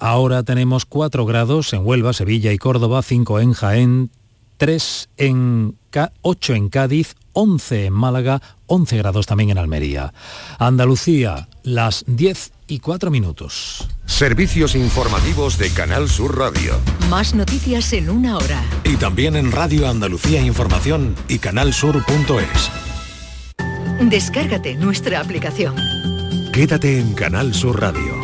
Ahora tenemos 4 grados en Huelva, Sevilla y Córdoba, 5 en Jaén, 3 en 8 en Cádiz, 11 en Málaga, 11 grados también en Almería. Andalucía, las 10 y 4 minutos. Servicios informativos de Canal Sur Radio. Más noticias en una hora. Y también en Radio Andalucía Información y canalsur.es. Descárgate nuestra aplicación. Quédate en Canal Sur Radio,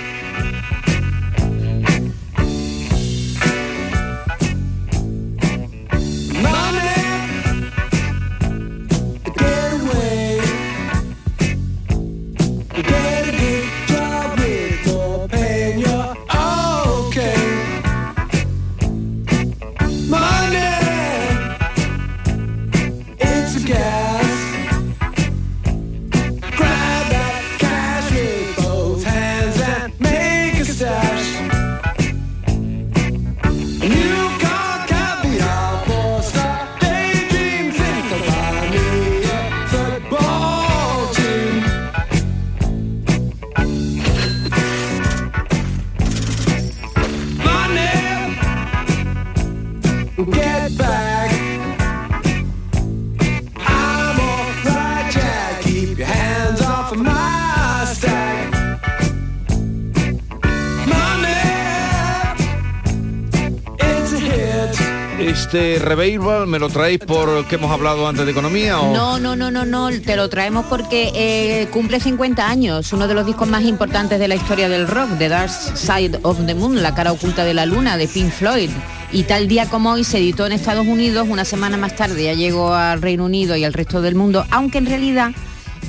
Este revival me lo traéis por que hemos hablado antes de economía o no no no no no te lo traemos porque eh, cumple 50 años uno de los discos más importantes de la historia del rock The Dark Side of the Moon la cara oculta de la luna de Pink Floyd. Y tal día como hoy se editó en Estados Unidos una semana más tarde ya llegó al Reino Unido y al resto del mundo aunque en realidad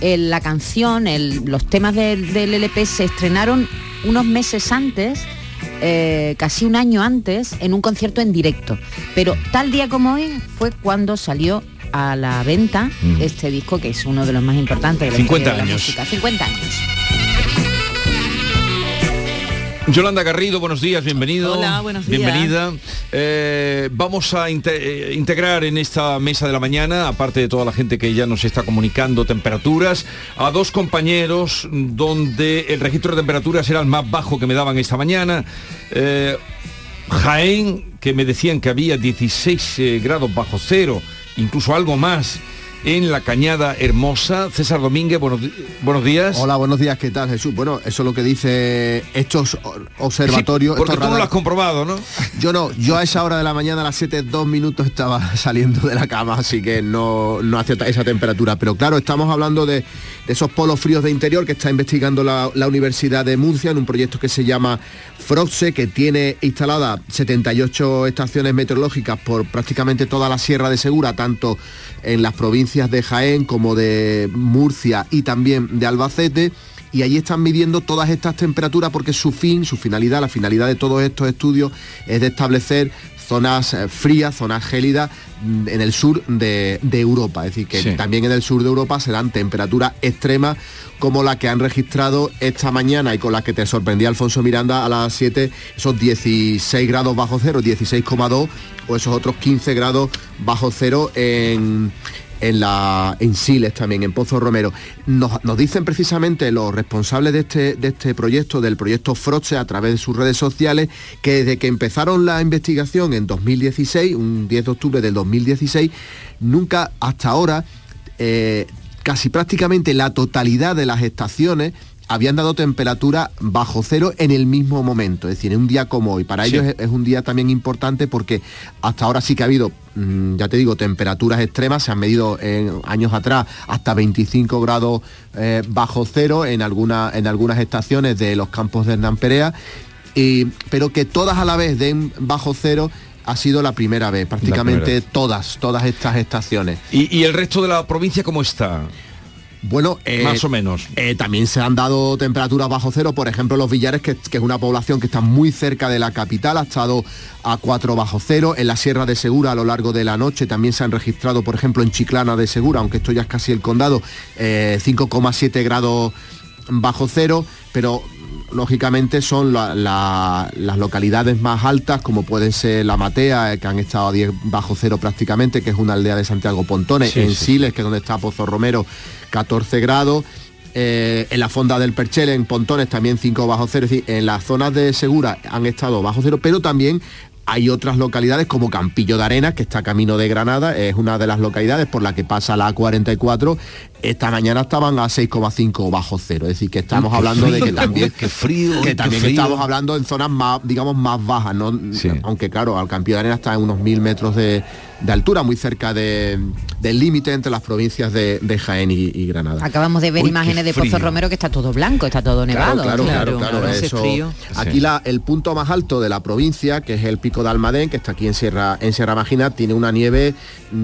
eh, la canción los temas del LP se estrenaron unos meses antes eh, casi un año antes en un concierto en directo. Pero tal día como hoy fue cuando salió a la venta este disco que es uno de los más importantes de la 50 años. la música. 50 años. Yolanda Garrido, buenos días, bienvenido. Hola, buenos días. Bienvenida. Eh, vamos a eh, integrar en esta mesa de la mañana, aparte de toda la gente que ya nos está comunicando temperaturas, a dos compañeros donde el registro de temperaturas era el más bajo que me daban esta mañana. Eh, Jaén, que me decían que había 16 grados bajo cero, incluso algo más en la Cañada Hermosa. César Domínguez, buenos, buenos días. Hola, buenos días, ¿qué tal Jesús? Bueno, eso es lo que dice estos observatorios. porque tú no lo has comprobado, ¿no? Yo no, yo a esa hora de la mañana, a las 7, dos minutos estaba saliendo de la cama, así que no, no hace esa temperatura. Pero claro, estamos hablando de, esos polos fríos de interior que está investigando la, la Universidad de Murcia en un proyecto que se llama Froxe, que tiene instaladas 78 estaciones meteorológicas por prácticamente toda la Sierra de Segura, tanto en las provincias de Jaén como de Murcia y también de Albacete y allí están midiendo todas estas temperaturas porque su fin, su finalidad, la finalidad de todos estos estudios es de establecer zonas eh, frías, zonas gélidas mm, en el sur de, Europa. Es decir, que también en el sur de Europa serán temperaturas extremas como la que han registrado esta mañana y con la que te sorprendía Alfonso Miranda a las 7, esos 16 grados bajo cero, 16,2 o esos otros 15 grados bajo cero en, en, la, en Siles también, en Pozo Romero. Nos, dicen precisamente los responsables de este, de este proyecto, del proyecto Froche, a través de sus redes sociales, que desde que empezaron la investigación en 2016, un 10 de octubre del 2016, nunca hasta ahora, eh, casi prácticamente la totalidad de las estaciones habían dado temperatura bajo cero en el mismo momento, es decir, en un día como hoy. Para ellos es, un día también importante porque hasta ahora sí que ha habido, mm, ya te digo, temperaturas extremas, se han medido en años atrás hasta 25 grados eh, bajo cero en, alguna, en algunas estaciones de los campos de Hernán Perea, pero que todas a la vez den bajo cero ha sido la primera vez, prácticamente todas, todas estas estaciones. ¿Y, ¿Y el resto de la provincia cómo está? Bueno, eh, más o menos. Eh, también se han dado temperaturas bajo cero, por ejemplo, los Villares, que, es una población que está muy cerca de la capital, ha estado a 4 bajo cero. En la Sierra de Segura a lo largo de la noche también se han registrado, por ejemplo, en Chiclana de Segura, aunque esto ya es casi el condado, 5,7 eh, grados bajo cero, pero lógicamente son las localidades más altas, como pueden ser La Matea, eh, que han estado a 10 bajo cero prácticamente, que es una aldea de Santiago Pontones, en Siles, que es donde está Pozo Romero, 14 grados. Eh, en la fonda del Perchel, en Pontones, también 5 bajo cero. Es decir, en las zonas de Segura han estado bajo cero, pero también hay otras localidades como Campillo de Arenas, que está camino de Granada, es una de las localidades por la que pasa la A44. Esta mañana estaban a 6,5 bajo cero. Es decir, que estamos hablando de que también, que frío, que también estamos hablando en zonas más, digamos, más bajas, ¿no? Aunque claro, al Campillo de Arenas está en unos mil metros de, de altura, muy cerca del límite entre las provincias de, Jaén y, Granada. Acabamos de ver imágenes de Pozo Romero que está todo blanco, está todo nevado. Claro, claro, claro. eso. Aquí la, el punto más alto de la provincia, que es el pico de Almadén, que está aquí en Sierra, en Sierra Magina, tiene una nieve,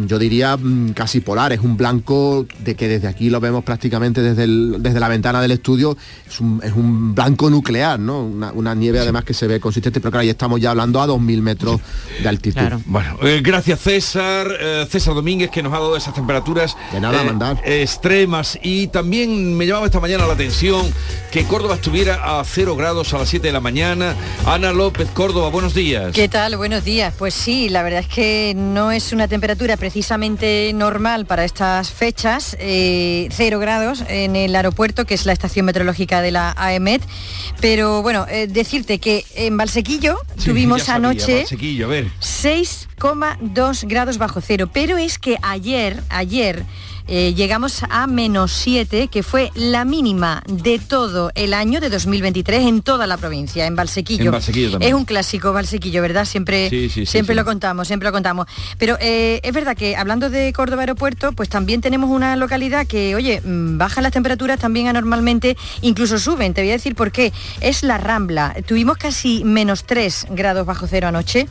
yo diría, mm, casi polar. Es un blanco de que desde aquí lo vemos prácticamente desde, desde la ventana del estudio. Es un, blanco nuclear, ¿no? Una, nieve además que se ve consistente, pero claro, ahí estamos ya hablando a 2.000 metros de altitud. Bueno, eh, gracias César. César, eh, César Domínguez, que nos ha dado esas temperaturas eh, extremas. Y también me llamaba esta mañana la atención que Córdoba estuviera a 0 grados a las 7 de la mañana. Ana López, Córdoba, buenos días. ¿Qué tal? Buenos días. Pues sí, la verdad es que no es una temperatura precisamente normal para estas fechas. Eh, 0 grados en el aeropuerto, que es la estación meteorológica de la AEMET. Pero bueno, eh, decirte que en Valsequillo tuvimos anoche 6,2 grados grados bajo cero. Pero es que ayer, ayer, eh, llegamos a menos 7, que fue la mínima de todo el año de 2023 en toda la provincia, en Valsequillo. es un clásico Valsequillo, ¿verdad? Siempre, siempre lo contamos, siempre lo contamos. Pero eh, es verdad que hablando de Córdoba Aeropuerto, pues también tenemos una localidad que, oye, mm, bajan las temperaturas también anormalmente, incluso suben. Te voy a decir por qué. Es la Rambla. Tuvimos casi menos 3 grados bajo cero anoche,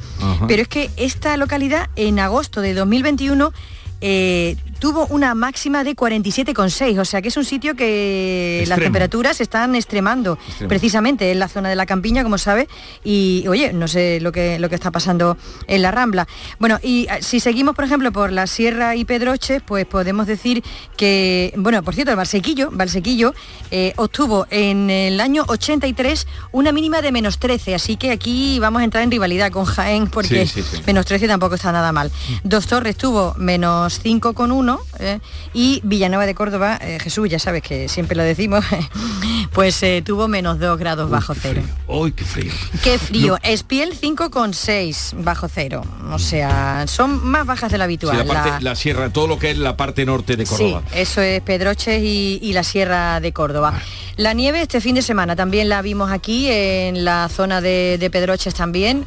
pero es que esta localidad en agosto de 2021 eh, tuvo una máxima de 47,6, o sea que es un sitio que las temperaturas están extremando, precisamente en la zona de la campiña, como sabe, y oye, no sé lo que, lo que está pasando en la Rambla. Bueno, y ah, si seguimos, por ejemplo, por la Sierra y Pedroches, pues podemos decir que, bueno, por cierto, el Valsequillo, Valsequillo eh, obtuvo en el año 83 una mínima de menos 13, así que aquí vamos a entrar en rivalidad con Jaén, porque menos 13 tampoco está nada mal. Dos Torres tuvo menos 5,1 ¿eh? y Villanueva de Córdoba, eh, Jesús, ya sabes que siempre lo decimos, pues eh, tuvo menos 2 grados bajo cero. ¡Uy, qué frío! ¡Qué frío! Espiel 5,6 bajo cero. O sea, son más bajas de lo habitual. la, sierra, todo lo que es la parte norte de Córdoba. Sí, eso es Pedroches y, la sierra de Córdoba. Ah. La nieve este fin de semana también la vimos aquí en la zona de, Pedroches también.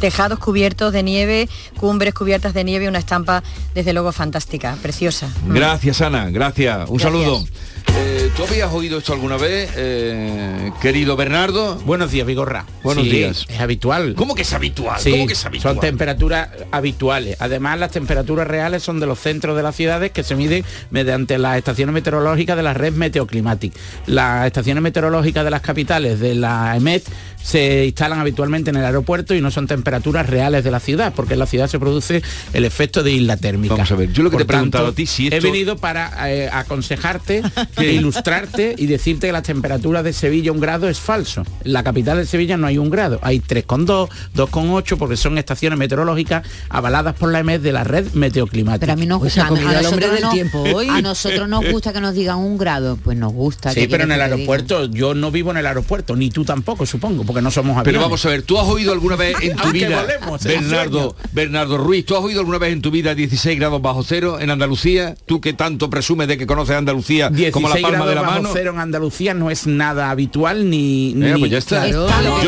tejados cubiertos de nieve, cumbres cubiertas de nieve, una estampa desde luego fantástica, preciosa. Gracias Ana, gracias. Un saludo. Eh, ¿Tú habías oído esto alguna vez, eh, querido Bernardo? Buenos días, Vigorra. Buenos días. Es habitual. ¿Cómo que es habitual? ¿Cómo que es habitual? Son temperaturas habituales. Además, las temperaturas reales son de los centros de las ciudades que se miden mediante las estaciones meteorológicas de la red meteoclimática. Las estaciones meteorológicas de las capitales de la EMET se instalan habitualmente en el aeropuerto y no son temperaturas reales de la ciudad, porque en la ciudad se produce el efecto de isla térmica. Vamos a ver, yo lo que te he preguntado a ti si He venido para eh, aconsejarte, e ilustrarte y decirte que la temperatura de Sevilla un grado es falso. En la capital de Sevilla no hay un grado, hay 3,2, 2,8 porque son estaciones meteorológicas avaladas por la EMED de la red meteoclimática. Pero a mí nos gusta, a, nosotros, no, tiempo hoy. a nosotros nos gusta que nos digan un grado, pues nos gusta. Sí, pero en el aeropuerto, yo no vivo en el aeropuerto, ni tú tampoco, supongo que no somos aviones. Pero vamos a ver, ¿tú has oído alguna vez en tu vida, Bernardo, Bernardo Ruiz, ¿tú has oído alguna vez en tu vida 16 grados bajo cero en Andalucía? Tú que tanto presumes de que conoces Andalucía como la palma de la mano. cero en Andalucía no es nada habitual ni... pues ya está. Yo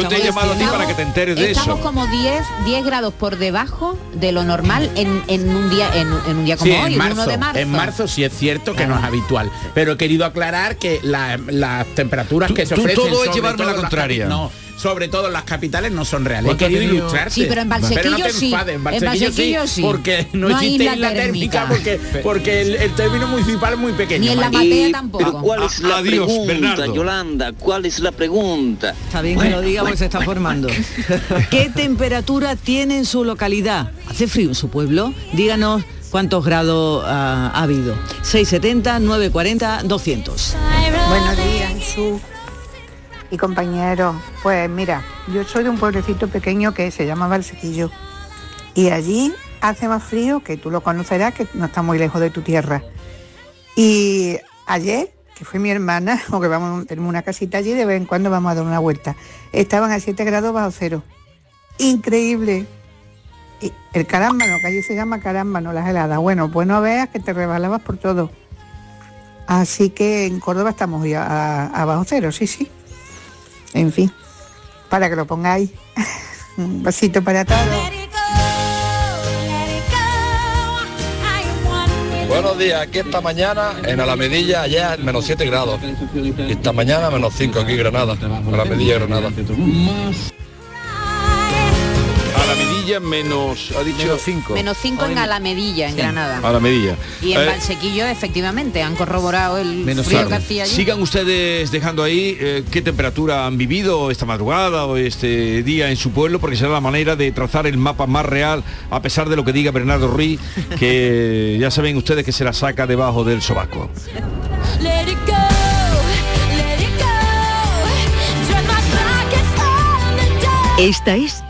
te he llamado a ti para que te enteres de eso. Estamos como 10, 10 grados por debajo de lo normal en, un día en, un día como hoy, en marzo, de marzo. En marzo sí es cierto que no es habitual, pero he querido aclarar que las temperaturas que se ofrecen... todo es llevarme la contraria. No, sobre todo las capitales no son reales. He querido ilustrarte. Sí, pero en Valsequillo no te sí. en Valsequillo, sí, Porque no, existe isla, térmica, porque, porque el, término municipal es muy pequeño. Ni en la Matea tampoco. Pero ¿cuál es la Adiós, pregunta, Bernardo. Yolanda? ¿Cuál es la pregunta? Está bien que lo diga porque se está formando. ¿Qué temperatura tiene en su localidad? ¿Hace frío en su pueblo? Díganos cuántos grados ha habido. 670, 940, 200. Buenos días, su y compañeros. Pues mira, yo soy de un pueblecito pequeño que se llama Valsequillo y allí hace más frío, que tú lo conocerás, que no está muy lejos de tu tierra. Y ayer, que fue mi hermana, o que vamos, tenemos una casita allí, de vez en cuando vamos a dar una vuelta, estaban a 7 grados bajo cero. Increíble. Y el carámbano, que allí se llama carámbano, las heladas. Bueno, pues no veas que te rebalabas por todo. Así que en Córdoba estamos ya a, bajo cero, sí, sí. En fin, para que lo pongáis. Un besito para todos. Buenos días, aquí esta mañana en Alamedilla, allá menos 7 grados. Esta mañana menos 5 aquí en Granada, Alamedilla, Granada. Alamedilla menos, ha dicho 5. Menos 5 en Alamedilla, en Granada. Alamedilla. Y en Eh, Valsequillo, efectivamente, han corroborado el Menos frío que hacía allí. Sigan ustedes dejando ahí eh, qué temperatura han vivido esta madrugada o este día en su pueblo, porque será la manera de trazar el mapa más real, a pesar de lo que diga Bernardo Ruiz, que ya saben ustedes que se la saca debajo del sobaco. Esta es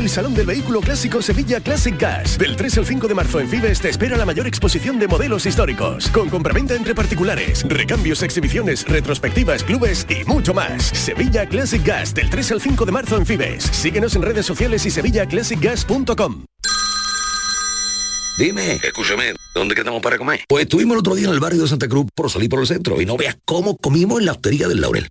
el Salón del Vehículo Clásico Sevilla Classic Gas. Del 3 al 5 de marzo en Fibes te espera la mayor exposición de modelos históricos. Con compraventa entre particulares, recambios, exhibiciones, retrospectivas, clubes y mucho más. Sevilla Classic Gas. Del 3 al 5 de marzo en Fibes. Síguenos en redes sociales y sevillaclassicgas.com. Dime, escúchame, ¿dónde quedamos para comer? Pues estuvimos el otro día en el barrio de Santa Cruz por salir por el centro y no veas cómo comimos en la hostería del Laurel.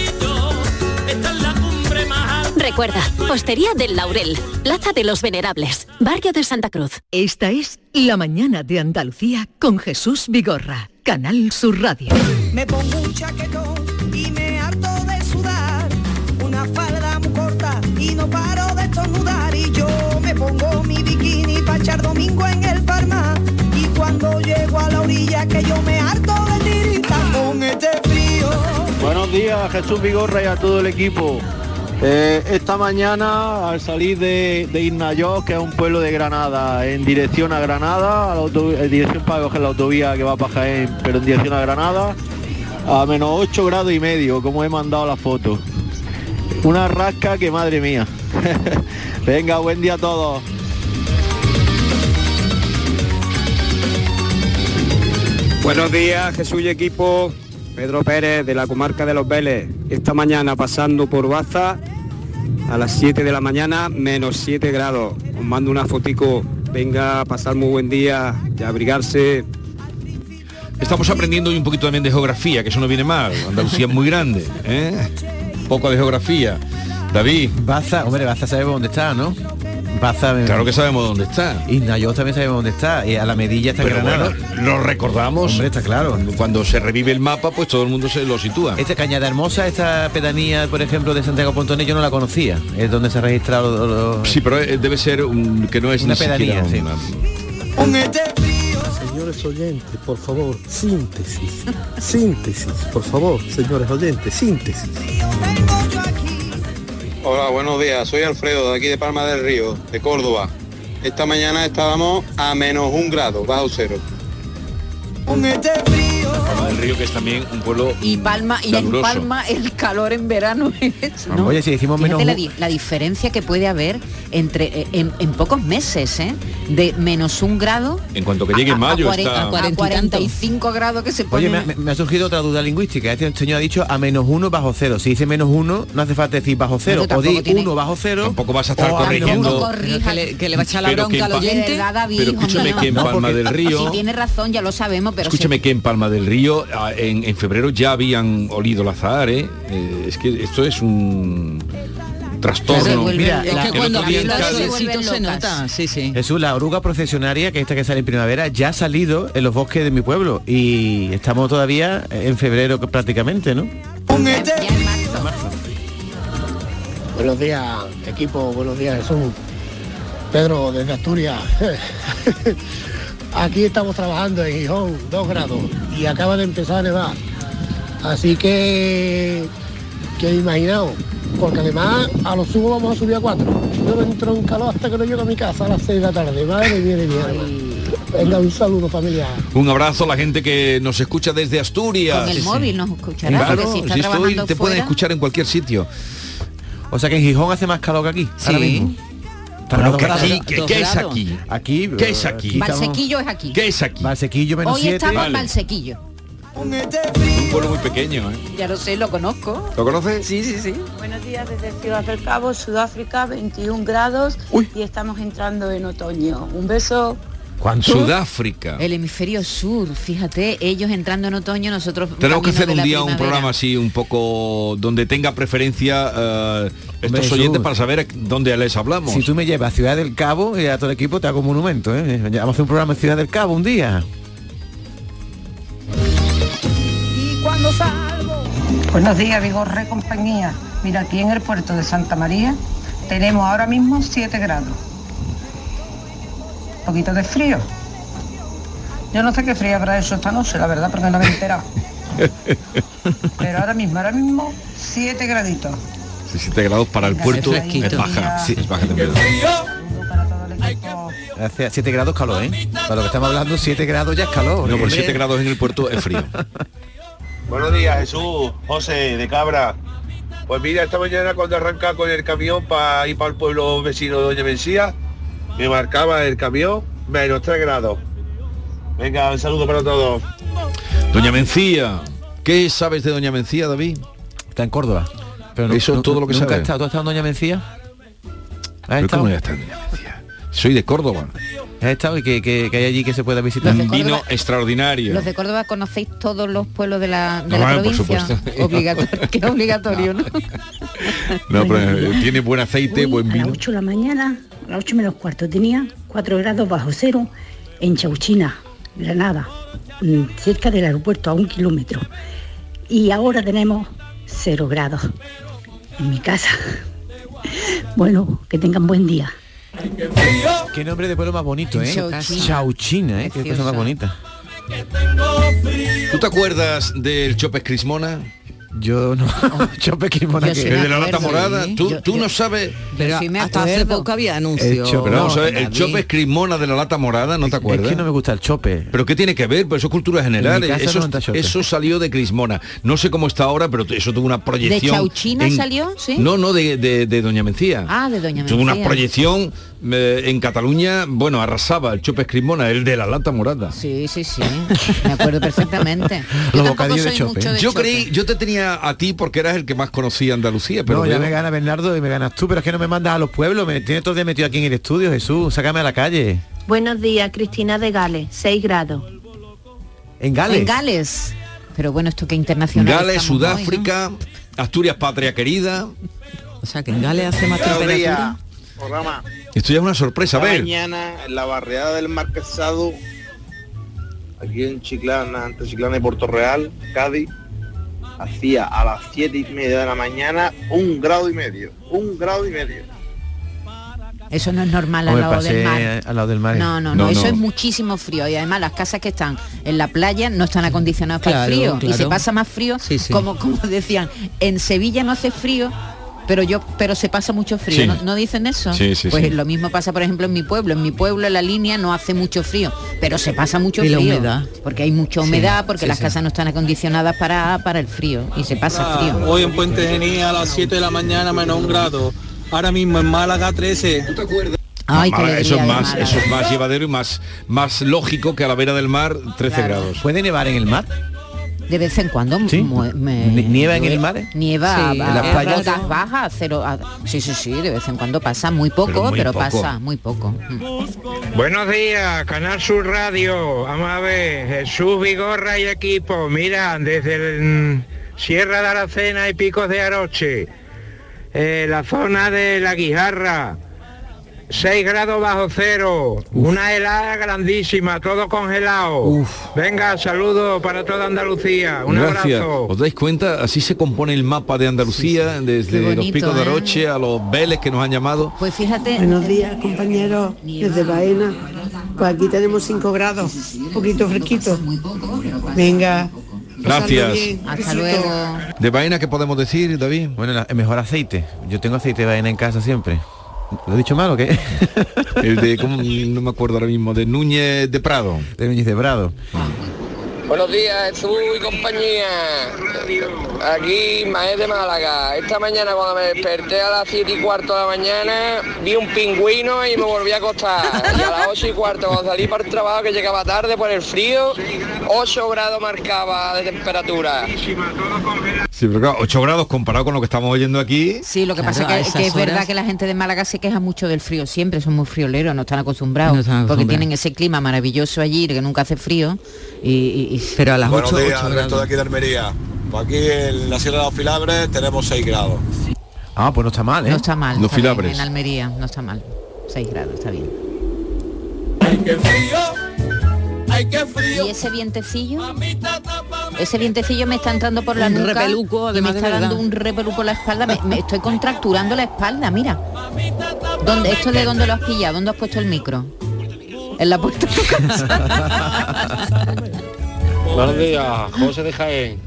Recuerda, Postería del Laurel, Plaza de los Venerables, Barrio de Santa Cruz. Esta es La mañana de Andalucía con Jesús Vigorra, Canal Sur Radio. Me pongo un chaquetón y me harto de sudar, una falda muy corta y no paro de estornudar y yo me pongo mi bikini para echar domingo en el Parma y cuando llego a la orilla que yo me harto de tiritar con este frío. Buenos días, Jesús Vigorra y a todo el equipo. Eh, esta mañana, al salir de, de que es un pueblo de Granada, en dirección a Granada, a la en dirección para coger la autovía que va para Jaén, pero en dirección a Granada, a menos 8 grados y medio, como he mandado la foto. Una rasca que madre mía. Venga, buen día a todos. Buenos días, Jesús y equipo. Pedro Pérez de la comarca de Los Vélez. Esta mañana pasando por Baza a las 7 de la mañana, menos 7 grados. Os mando una fotico. Venga a pasar muy buen día y a abrigarse. Estamos aprendiendo hoy un poquito también de geografía, que eso no viene mal. Andalucía es muy grande, ¿eh? Poco de geografía. David. Baza, hombre, Baza sabemos dónde está, ¿no? Baza... Claro que sabemos dónde está. Y Nayos también sabemos dónde está. Y a la medilla está Pero Granada. bueno, lo recordamos. Hombre, está claro. Cuando se revive el mapa, pues todo el mundo se lo sitúa. Esta Cañada Hermosa, esta pedanía, por ejemplo, de Santiago Pontones, yo no la conocía. Es donde se ha registrado... lo- lo- Sí, pero eh, debe ser un, que no es Una ni siquiera pedanía, sí. una- Señores oyentes, por favor, síntesis. Síntesis, por favor, señores oyentes, síntesis. Hola, buenos días. Soy Alfredo de aquí de Palma del Río, de Córdoba. Esta mañana estábamos a menos un grado, bajo cero. Palma del Río, que es también un pueblo Y Palma, y en caluroso. Palma el calor en verano es, ¿no? Oye, si decimos Fíjate menos la, un- di- la diferencia que puede haber entre eh, en, en pocos meses, ¿eh? De menos un grado En cuanto que llegue a, mayo a, está... a 45 grados que se pone. Oye, me, me- me ha surgido otra duda lingüística. Este señor ha dicho a menos uno bajo cero. Si dice menos uno, no hace falta decir bajo cero. O di tiene- uno bajo cero. Tampoco vas a estar o a menos corrigiendo. uno. Que le, que le va a echar la Pero que bronca al oyente. Pero escúchame que en no. Palma del Río... Si tiene razón, ya lo sabemos, pero Escúchame se- que en Palma del Río ah, en, en febrero ya habían olido el azahar, ¿eh? Eh, es que esto es un trastorno. Mira, es que cuando se nota. Sí, sí. Jesús, la oruga procesionaria, que esta que sale en primavera, ya ha salido en los bosques de mi pueblo. Y estamos todavía en febrero prácticamente, ¿no? marzo. Buenos días, equipo, buenos días, Jesús. Pedro, desde Asturias. Aquí estamos trabajando en Gijón, dos grados, y acaba de empezar a nevar. Así que, que imaginaos, porque además a lo sumo vamos a subir a cuatro. Yo no entro en calor hasta que no llego a mi casa a las seis de la tarde. Madre mía de mi alma. Venga, un saludo familiar. Un abrazo a la gente que nos escucha desde Asturias. Con el móvil nos escuchará, Claro, si está si estoy, te pueden fuera- escuchar en cualquier sitio. O sea que en Gijón hace más calor que aquí. ahora Sí. Bueno, grados. aquí, ¿qué, qué es aquí? Aquí, ¿Qué es aquí? Valsequillo es aquí. ¿Qué es aquí? Valsequillo menos Hoy 7. estamos en Vale. Valsequillo. Un pueblo muy pequeño, ¿eh? Ya lo sé, lo conozco. ¿Lo conoces? Sí, sí, sí. Buenos días desde Ciudad del Cabo, Sudáfrica, 21 grados y estamos entrando en otoño. Un beso. Sudáfrica. El hemisferio sur, fíjate, ellos entrando en otoño, nosotros Tenemos que hacer un día un programa así un poco donde tenga preferencia eh, estos oyentes para saber dónde les hablamos. Si tú me llevas a Ciudad del Cabo y a todo el equipo te hago monumento, ¿eh? Vamos a hacer un programa en Ciudad del Cabo un día. Y cuando salgo. Buenos días, Vigorre compañía. Mira, aquí en el puerto de Santa María tenemos ahora mismo 7 grados. Un poquito de frío. Yo no sé qué frío habrá eso esta noche, la verdad, porque no me he enterado. Pero ahora mismo, ahora mismo, 7 graditos. 17 grados para el Venga, puerto es baja. Sí, es baja. Hace 7 grados calor, ¿eh? Para lo que estamos hablando, 7 grados ya es calor. No, por Hombre. 7 grados en el puerto es frío. Buenos días, Jesús, José, de Cabra. Pues mira, esta mañana cuando arranca con el camión para ir para el pueblo vecino de Doña Mencía, me marcaba el camión menos 3 grados. Venga, un saludo para todos. Doña Mencía. ¿Qué sabes de Doña Mencía, David? Está en Córdoba. Pero no- Eso es no- todo lo que nunca sabe. ha estado. ¿Tú has estado en Doña Mencía? ¿Has estado? ¿cómo ya está en Doña Mencía? Soy de Córdoba. ¿Has estado y que, que- que hay allí que se pueda visitar? Un vino Córdoba- extraordinario. Los de Córdoba conocéis todos los pueblos de la, de No, la bueno, por provincia. supuesto. Obligatorio, que es obligatorio, ¿no? No, pero eh, tiene buen aceite, buen A las vino. 8 de la mañana, a las 8 menos cuarto, tenía 4 grados bajo cero en Chauchina, Granada, mm, cerca del aeropuerto, a un kilómetro. Y ahora tenemos 0 grados en mi casa. Bueno, que tengan buen día. Qué nombre de pueblo más bonito, ¿eh? Chauchina. Chauchina, ¿eh? Qué cosa más bonita. ¿Tú te acuerdas del Chopes Crismona? Yo no. Chope Yo que sí El de la lata morada. ¿Tú, Yo- tú yo- no sabes? Pero sí me hasta hace poco había anuncios. El chope. Pero vamos a ver, el. Chopes Crismona de la lata morada, ¿no te Es acuerdas? que no me gusta el chope. ¿Pero qué tiene que ver? Pues eso es cultura general. En Eso, no chope. eso salió de Crismona. No sé cómo está ahora, pero eso tuvo una proyección. Chauchina salió? ¿Sí? No, no, de, de- de Doña Mencía. Ah, de Doña Tuvo una Mencía. proyección eh, en Cataluña, bueno, arrasaba el Chopes Crismona, el de la lata morada. Sí, sí, sí. Me acuerdo perfectamente. Yo Los tampoco bocadillos de soy chope. mucho de Yo chope. creí, yo te tenía a ti porque eras el que más conocía Andalucía, pero no, ya veo- me gana Bernardo y me ganas tú, pero es que no me mandas a los pueblos, me tienes todo el día metido aquí en el estudio, Jesús, sácame a la calle. Buenos días, Cristina de Gales, 6 grados. En Gales. En Gales. Pero bueno, esto que internacional. Gales, estamos hoy, ¿no? Sudáfrica, Asturias, patria querida. O sea, que en Gales hace más temperatura. Programa. Esto ya es una sorpresa, a ver. mañana en la barriada del Marquesado, aquí en Chiclana, entre Chiclana y Puerto Real, Cádiz, hacía a las siete y media de la mañana un grado y medio. Un grado y medio. Eso no es normal al lado del mar. al lado del mar. No, no, no, eso es muchísimo frío y además las casas que están en la playa no están acondicionadas para el Claro, frío y se pasa más frío, Sí, sí. como como decían, en Sevilla no hace frío, pero yo pero se pasa mucho frío, Sí. ¿no, ¿No dicen eso? Sí, sí, pues sí. lo mismo pasa por ejemplo en mi pueblo, en mi pueblo en la línea no hace mucho frío, pero se pasa mucho Y la frío, humedad. porque hay mucha Sí, humedad, porque sí, las sí. casas no están acondicionadas para para el frío y se pasa frío. Hoy en Puente Genil a las 7 de la mañana menos un grado. Ahora mismo en Málaga 13. Ay, Ah, Málaga, eso es más, eso es más llevadero y más, más lógico que a la vera del mar 13 Claro. grados. ¿Puede nevar en el mar? De vez en cuando me- ¿Nie- nieva en el mar? Nieva Sí, a- en las playas. a cero. a- sí, sí, sí, de vez en cuando pasa, muy poco, muy pero poco. pasa, muy poco. Mm. Buenos días, Canal Sur Radio. Vamos a ver, Jesús Vigorra y equipo. Mira, desde el mm, Sierra de Aracena y Picos de Aroche, eh, la zona de la Guijarra, 6 grados bajo cero, una helada grandísima, todo congelado. Venga, saludos para toda Andalucía. Un Gracias. abrazo. ¿Os dais cuenta? Así se compone el mapa de Andalucía, desde los picos de ¿eh? Aroche a los Vélez que nos han llamado. Pues fíjate. Buenos días, compañeros, desde Baena. Pues aquí tenemos 5 grados, un poquito fresquito. Venga. Gracias. Hasta luego. ¿De vaina qué podemos decir, David? Bueno, el mejor aceite. Yo tengo aceite de vaina en casa siempre. ¿Lo he dicho mal o qué? El de, ¿cómo? no me acuerdo ahora mismo, de Núñez de Prado. De Núñez de Prado. Buenos días, Jesús y compañía. Aquí, Maez de Málaga. Esta mañana cuando me desperté a las 7 y cuarto de la mañana, vi un pingüino y me volví a acostar. Y a las 8 y cuarto, cuando salí para el trabajo, que llegaba tarde por el frío, 8 grados marcaba de temperatura. Sí, pero claro, 8 grados comparado con lo que estamos oyendo aquí. Sí, lo que Claro, pasa es que, es verdad que la gente de Málaga se queja mucho del frío, siempre son muy frioleros, no están acostumbrados, No están porque tienen ese clima maravilloso allí que nunca hace frío. Y, y- y- Pero a las Buenos 8, días, de aquí de Almería. Pues aquí en la Sierra de los Filabres tenemos 6 grados. Ah, pues no está mal, ¿eh? No está mal. Los está bien, filabres. en Almería no está mal. 6 grados, está bien. ¿Y ese vientecillo? Ese vientecillo me está entrando por la Un nuca repeluco, y me además de está dando un repelú por la espalda. Me, me estoy contracturando la espalda, mira. ¿Dónde, ¿Esto de dónde lo has pillado? ¿Dónde has puesto el micro? En la puerta de tu casa. Buenos días, José de Jaén.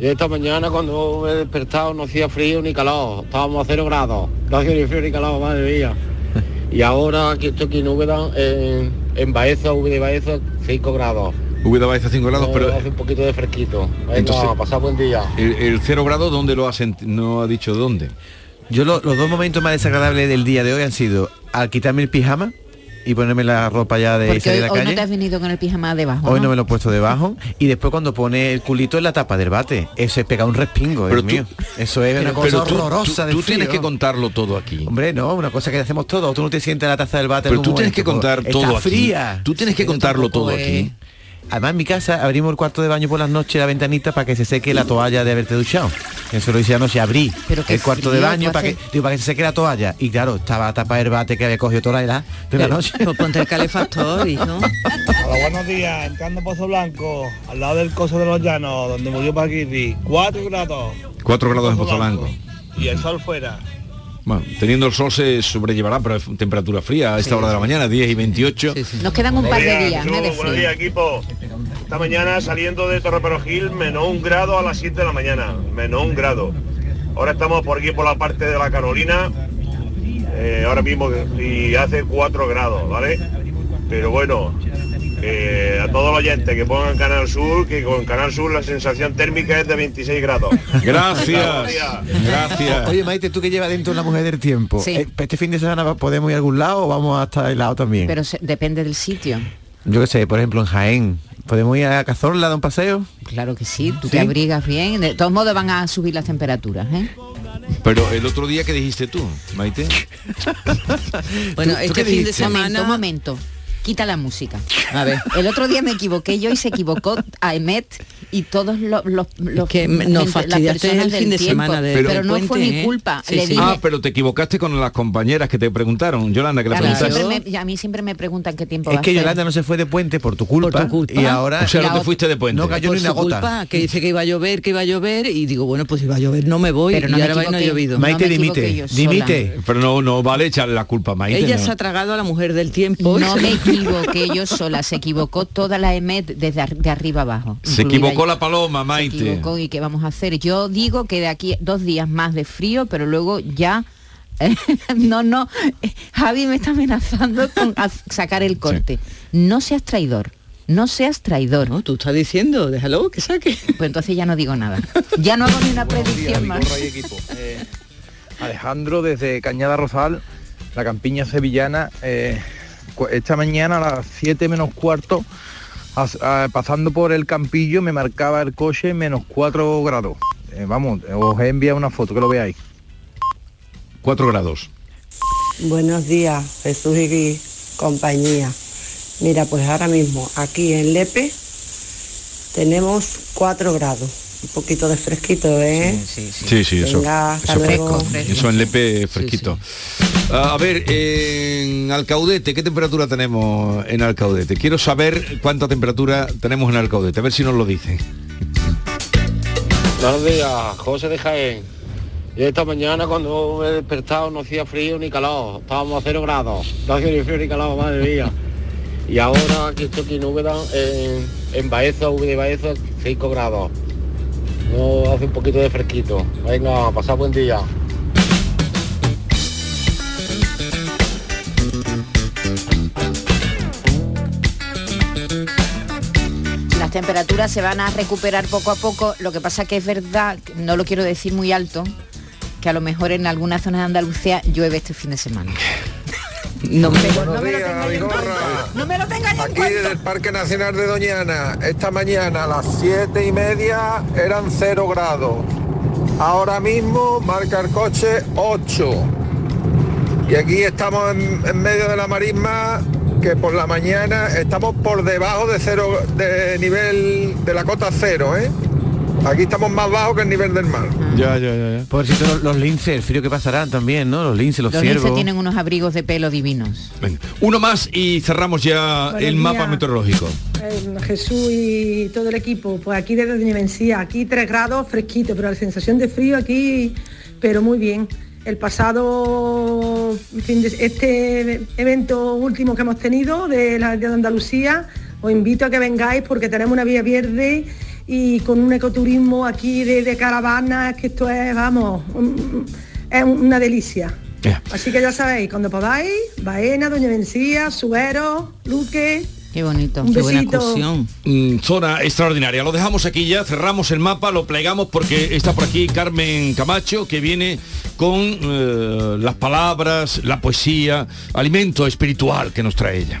Yo esta mañana cuando me he despertado no hacía frío ni calor, estábamos a cero grados, no hacía ni frío ni calor, madre mía. Y ahora aquí estoy aquí en Úbeda, en, en Baeza, V de Baeza, 5 grados. Hubiera Baeza 5 grados, Eh, pero hace un poquito de fresquito. Venga, Entonces- pasar buen día. el, el 0 grado, ¿dónde lo ha No ha dicho dónde. Yo lo- los dos momentos más desagradables del día de hoy han sido al quitarme el pijama y ponerme la ropa ya de Porque salir hoy, a la hoy no te has venido con el pijama debajo. Hoy ¿no? no me lo he puesto debajo y después cuando pone el culito en la tapa del bate, eso es pegar un respingo, Pero Dios tú- mío. Eso es una Pero cosa tú- horrorosa tú- de tú tienes que contarlo todo aquí. Hombre, no, una cosa que hacemos todos. Tú no te sientes en la taza del bate. en Pero tú tienes que contar todo aquí. fría. Tú tienes que contarlo todo aquí. Además en mi casa abrimos el cuarto de baño por las noches, la ventanita para que se seque la toalla de haberte duchado. Eso lo hice anoche, abrí Pero qué el cuarto de frío, baño tú para que, haces- digo, para que se seque la toalla. Y claro, estaba tapada el bate que había cogido toda la edad de la noche. pues ponte el calefactor, hijo. Hola, buenos días. Entrando a Pozo Blanco, al lado del Coso de los Llanos, donde murió Paquirri. 4 grados 4 grados en Pozo Blanco. y el sol fuera. Bueno, teniendo el sol se sobrellevará, pero es temperatura fría a esta hora de la mañana, 10 y 28. Nos quedan un par de días, de Buenos días, equipo. Esta mañana saliendo de Torreperogil, menos un grado a las 7 de la mañana. Menos un grado. Ahora estamos por aquí por la parte de la Carolina. eh, ahora mismo y hace 4 grados, ¿vale? Pero bueno, eh, a todos los oyentes que pongan Canal Sur, que con Canal Sur la sensación térmica es de 26 grados. Gracias. Gracias. Oye, Maite, tú que llevas dentro la mujer del tiempo. Sí. eh, ¿Este fin de semana podemos ir a algún lado o vamos hasta el lado también? Pero se- depende del sitio. Yo qué sé, por ejemplo en Jaén. ¿Podemos ir a Cazorla de un paseo? Claro que sí, tú ¿Sí? te abrigas bien. De todos modos van a subir las temperaturas, ¿eh? Pero el otro día que dijiste tú, Maite. Bueno, ¿Tú- tú este fin de semana... Un momento, un momento. Quita la música. A ver. El otro día me equivoqué yo y se equivocó a Emet y todos los, los, los- Que nos fastidiaste el fin de tiempo. semana de- pero, no fue puente, mi ¿eh? culpa. Sí, Le sí. dije, Ah, pero te equivocaste con las compañeras que te preguntaron, Yolanda, que a, mí preguntaste. siempre me, a mí siempre me preguntan qué tiempo Es va que a hacer. Yolanda no se fue de puente por tu culpa, y ahora O sea, no La te fuiste de puente. no cayó Por ni una gota. culpa, que dice que iba a llover, que iba a llover y digo, bueno, pues iba a llover, no me voy Pero y no ahora y no ha llovido. No Maite, dimite, dimite. Pero no, no vale echarle la culpa a Maite. Ella no. se ha tragado a la mujer del tiempo. No me equivoqué yo sola, se equivocó toda la EMET desde ar- de arriba abajo. Se equivocó yo. la paloma, Se Maite. equivocó y qué vamos a hacer. Yo digo que de aquí dos días más de frío, pero luego ya no, no. Javi me está amenazando con sacar el corte. No seas traidor. No seas traidor. No, tú estás diciendo, déjalo que saque. Pues entonces ya no digo nada. Ya no hago ni una predicción más. Equipo. Eh, Alejandro desde Cañada Rosal, la campiña sevillana. eh, esta mañana a las 7 menos cuarto, as- pasando por el campillo, me marcaba el coche menos 4 grados. Eh, vamos, os he enviado una foto, que lo veáis. 4 grados. Buenos días, Jesús y compañía. Mira, pues ahora mismo aquí en Lepe tenemos 4 grados. Un poquito de fresquito, ¿eh? Sí, sí, eso. Venga, hasta eso, luego. eso en Lepe fresquito. A ver, en Alcaudete, ¿qué temperatura tenemos en Alcaudete? Quiero saber cuánta temperatura tenemos en Alcaudete, a ver si nos lo dicen. Buenos días, José de Jaén. Yo esta mañana cuando me he despertado no hacía frío ni calor, estábamos a cero grados, no hacía ni frío ni calor, madre mía. Y ahora aquí estoy aquí en Úbeda, en, en Baeza, V de Baeza, 5 grados. No hace un poquito de fresquito. Venga, pasad buen día. Las temperaturas se van a recuperar poco a poco. Lo que pasa que es verdad, no lo quiero decir muy alto, que a lo mejor en algunas zonas de Andalucía llueve este fin de semana. No, no me lo tengáis en cuenta. No me lo en Aquí cuenta. desde el Parque Nacional de Doñana, esta mañana a las siete y media eran cero grados. Ahora mismo marca el coche 8. Y aquí estamos en, en medio de la marisma que por la mañana estamos por debajo de cero de nivel de la cota cero, ¿eh? Aquí estamos más bajo que el nivel del mar. Ya, ya, ya. ya. Pobrecito los, los linces, el frío que pasarán también, ¿no? Los linces, los, Los ciervos. linces tienen unos abrigos de pelo divinos. Venga, uno más y cerramos ya Buenos el mapa meteorológico. Eh, Jesús y todo el equipo, pues aquí desde Doña Mencía, aquí 3 grados fresquito, pero la sensación de frío aquí, pero muy bien. El pasado fin de, este evento último que hemos tenido de la de Andalucía, os invito a que vengáis porque tenemos una vía verde y con un ecoturismo aquí de, de caravanas, que esto es, vamos, un- es una delicia. Así que ya sabéis, cuando podáis, Baena, Doña Mencía, Suero, Luque. Qué bonito. Un besito. Mm, zona extraordinaria. Lo dejamos aquí ya, cerramos el mapa, lo plegamos porque está por aquí Carmen Camacho que viene con eh, las palabras, la poesía, alimento espiritual que nos trae ella.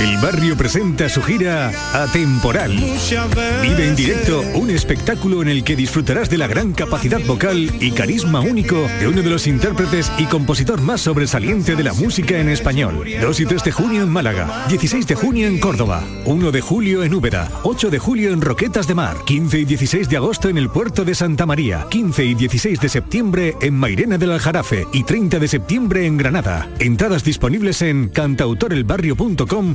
El barrio presenta su gira Atemporal. Vive en directo un espectáculo en el que disfrutarás de la gran capacidad vocal y carisma único de uno de los intérpretes y compositor más sobresaliente de la música en español. 2 y 3 de junio en Málaga, 16 de junio en Córdoba, 1 de julio en Úbeda, 8 de julio en Roquetas de Mar, 15 y 16 de agosto en el puerto de Santa María, 15 y 16 de septiembre en Mairena del Aljarafe y 30 de septiembre en Granada. Entradas disponibles en cantautorelbarrio.com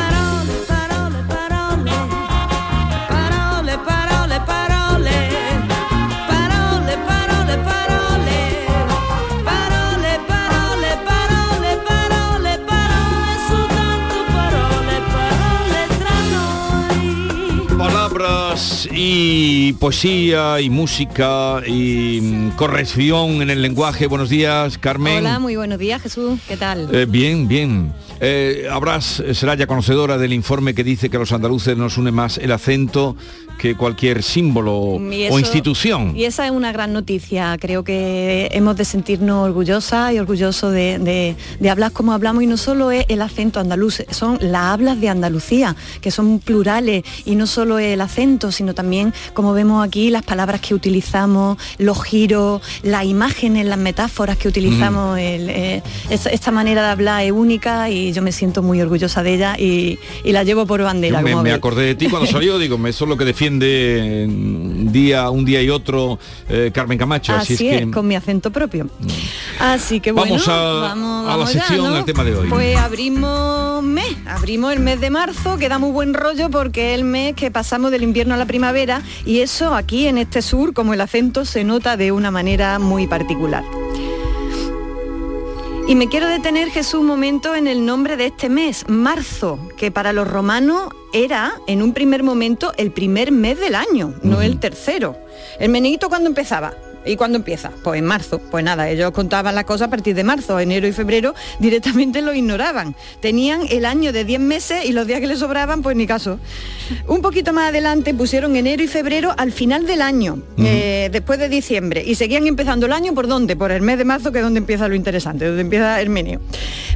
Y poesía y música y mm, corrección en el lenguaje. Buenos días, Carmen. Hola, muy buenos días, Jesús. ¿Qué tal? Eh, bien, bien. Eh, habrás, será ya conocedora del informe que dice que a los andaluces nos une más el acento que cualquier símbolo o institución. Y esa es una gran noticia. Creo que hemos de sentirnos orgullosas y orgullosos de, de- de hablar como hablamos y no solo es el acento andaluz, son las hablas de Andalucía, que son plurales y no solo el acento, sino también, como vemos aquí, las palabras que utilizamos, los giros, las imágenes, las metáforas que utilizamos. el, eh, esta, manera de hablar es única y yo me siento muy orgullosa de ella y, y la llevo por bandera. Yo me, como me acordé de ti cuando salió, digo, eso es lo que defiende mm, día, un día y otro eh, Carmen Camacho. Así, Así, es, es, que con mi acento propio. Así que bueno, Vamos a- vamos, a la vamos ya, sección, ¿no? al tema de hoy. Pues abrimos mes, abrimos el mes de marzo, que da muy buen rollo porque es el mes que pasamos del invierno a la primavera y eso aquí en este sur, como el acento, se nota de una manera muy particular. Y me quiero detener, Jesús, un momento en el nombre de este mes, marzo, que para los romanos era, en un primer momento, el primer mes del año, no el tercero. ¿El meneíto cuándo empezaba? ¿Y cuándo empieza? Pues en marzo. Pues nada, ellos contaban las cosas a partir de marzo, enero y febrero directamente lo ignoraban. Tenían el año de 10 meses y los días que les sobraban, pues ni caso. Un poquito más adelante pusieron enero y febrero al final del año, eh, después de diciembre, y seguían empezando el año por dónde? Por el mes de marzo, que es donde empieza lo interesante, donde empieza el meneo.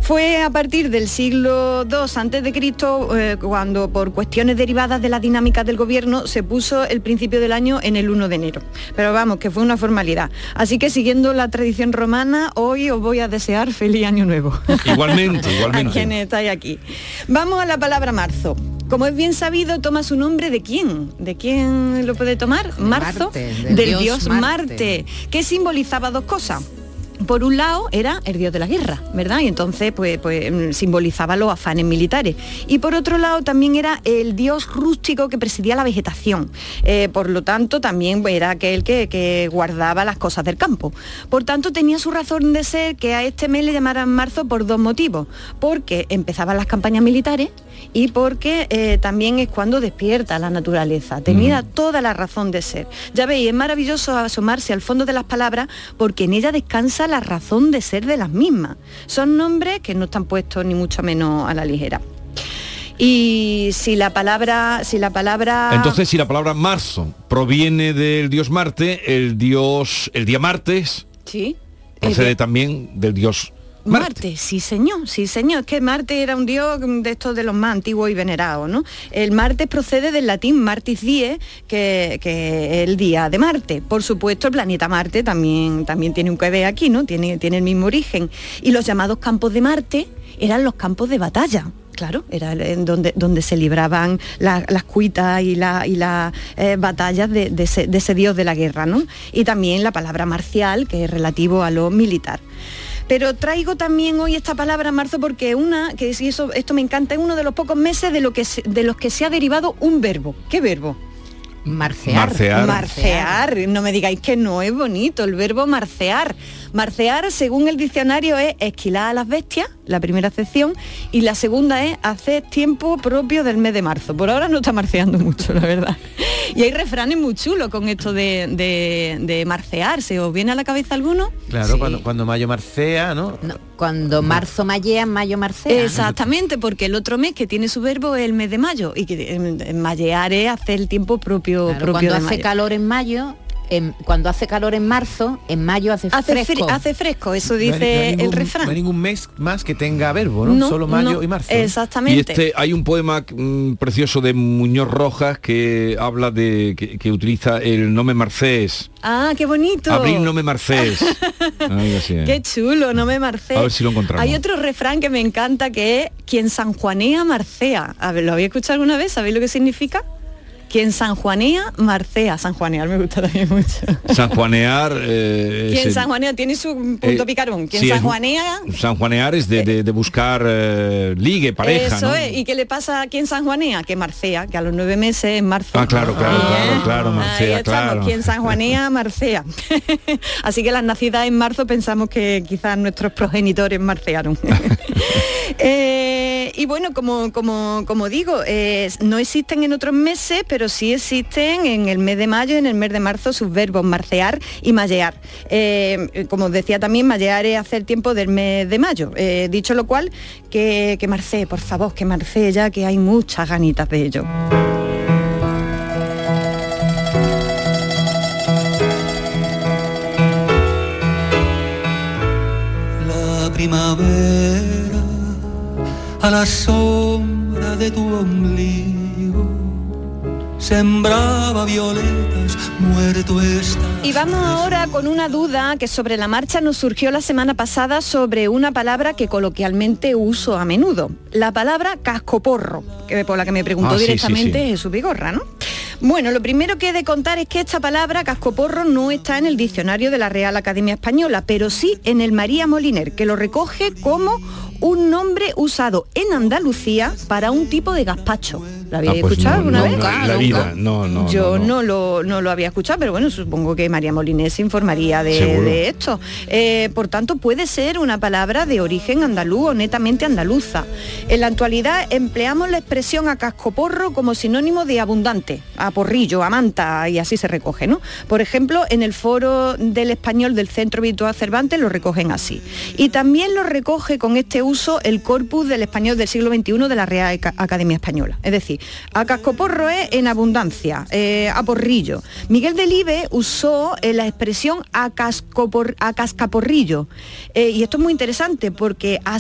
Fue a partir del siglo II antes de Cristo eh, cuando por cuestiones derivadas de la dinámica del gobierno se puso el principio del año en el 1 de enero. Pero vamos, que fue una Así que siguiendo la tradición romana, hoy os voy a desear feliz año nuevo. Igualmente, a igualmente. quienes estáis aquí. Vamos a la palabra marzo. como es bien sabido, toma su nombre de quién? ¿De quién lo puede tomar? Marzo, Marte, del del dios dios, Marte. Marte, que simbolizaba dos cosas. Por un lado era el dios de la guerra, ¿verdad? Y entonces pues, pues mm, simbolizaba los afanes militares. Y por otro lado también era el dios rústico que presidía la vegetación. Eh, por lo tanto también era aquel que, que guardaba las cosas del campo. Por tanto tenía su razón de ser que a este mes le llamaran marzo por dos motivos. Porque empezaban las campañas militares y porque eh, también es cuando despierta la naturaleza. Tenía toda la razón de ser. Ya veis, es maravilloso asomarse al fondo de las palabras porque en ella descansa la razón de ser de las mismas. Son nombres que no están puestos ni mucho menos a la ligera. Y si la palabra, si la palabra Entonces, si la palabra marzo proviene del dios Marte, el dios, el día martes sí, procede Eh, también del dios Marte. sí señor, sí señor. Es que Marte era un dios de estos de los más antiguos y venerados, ¿no? El Marte procede del latín Martis Die, que, que es el día de Marte. Por supuesto, el planeta Marte también, también tiene un que ver aquí, ¿no? Tiene, tiene el mismo origen. Y los llamados campos de Marte eran los campos de batalla. Claro, era en donde, donde se libraban la- las cuitas y, la- y las eh, batallas de, de ese, de ese dios de la guerra, ¿no? Y también la palabra marcial, que es relativo a lo militar. Pero traigo también hoy esta palabra marzo porque una, que eso, esto me encanta, es uno de los pocos meses de, lo que de los que se ha derivado un verbo. ¿Qué verbo? Marcear. Marcear. Marcear. No me digáis que no es bonito el verbo marcear. Marcear, según el diccionario, es esquilar a las bestias, la primera acepción, y la segunda es hacer tiempo propio del mes de marzo. Por ahora no está marceando mucho, la verdad. Y hay refranes muy chulos con esto de, de, de marcear. ¿Se os viene a la cabeza alguno? Claro, cuando, cuando Mayo marcea, ¿no? Cuando marzo mallea, mayo marcea. Exactamente, porque el otro mes que tiene su verbo es el mes de mayo y que eh, mallear es hacer el tiempo propio, Claro, propio cuando de hace mayo. calor en mayo, en- cuando hace calor en marzo, en mayo hace, Hace, fresco. fre- hace fresco, eso No hay- dice no hay ningún- el refrán. No hay ningún mes más que tenga verbo, ¿no? No, Solo mayo no, y marzo. Y Exactamente. este hay un poema mm, precioso de Muñoz Rojas que habla de que, que utiliza el no me marcés. Ah, qué bonito. Abril no me marcés. Qué chulo, no me marcé. A ver si lo encontramos. Hay otro refrán que me encanta que es quien sanjuanea marcea. A ver, ¿lo habéis escuchado alguna vez? ¿Sabéis lo que significa? Quien sanjuanea marcea. Sanjuanear me gusta también mucho. Sanjuanear. eh, Quien es sanjuanea tiene su punto eh, picarón. Quien sí, es- sanjuanea Sanjuanear es de, de- de buscar eh, ligue, pareja, Eso ¿no? es. ¿Y qué le pasa a quien sanjuanea? Que marcea, que a los nueve meses en marzo. Ah, claro, claro, claro, claro, Ahí Marcea, estamos, claro. quien sanjuanea, marcea. Así que las nacidas en marzo pensamos que quizás nuestros progenitores marcearon. Eh, y bueno, como, como, como digo, eh, no existen en otros meses, pero sí existen en el mes de mayo y en el mes de marzo sus verbos marcear y mallear. Eh, como decía también, mallear es hacer tiempo del mes de mayo. Eh, dicho lo cual, que, que marcee, por favor, que marcee ya, que hay muchas ganitas de ello. A la sombra de tu ombligo sembraba violetas, muerto está. Y vamos ahora con una duda que sobre la marcha nos surgió la semana pasada sobre una palabra que coloquialmente uso a menudo, la palabra cascoporro, que por la que me preguntó Ah, sí, sí, directamente sí. Jesús Vigorra, ¿no? Bueno, lo primero que he de contar es que esta palabra cascoporro no está en el diccionario de la Real Academia Española, pero sí en el María Moliner, que lo recoge como un nombre usado en Andalucía para un tipo de gazpacho. ¿Lo habéis Ah, pues escuchado alguna no, vez? no, la vida, no, no, Yo no, lo, no lo había escuchado, pero bueno, supongo que María Molinés se informaría de, esto. Eh, por tanto, puede ser una palabra de origen andaluz o netamente andaluza. En la actualidad empleamos la expresión a cascoporro como sinónimo de abundante, a porrillo, a manta, y así se recoge, ¿no? Por ejemplo, en el foro del español del Centro Virtual Cervantes lo recogen así. Y también lo recoge con este uso el corpus del español del siglo XXI de la Real Aca- Academia Española. Es decir, a cascoporro es en abundancia, eh, a porrillo. Miguel Delibes usó eh, la expresión a, cascopor- a cascaporrillo. Eh, y esto es muy interesante porque a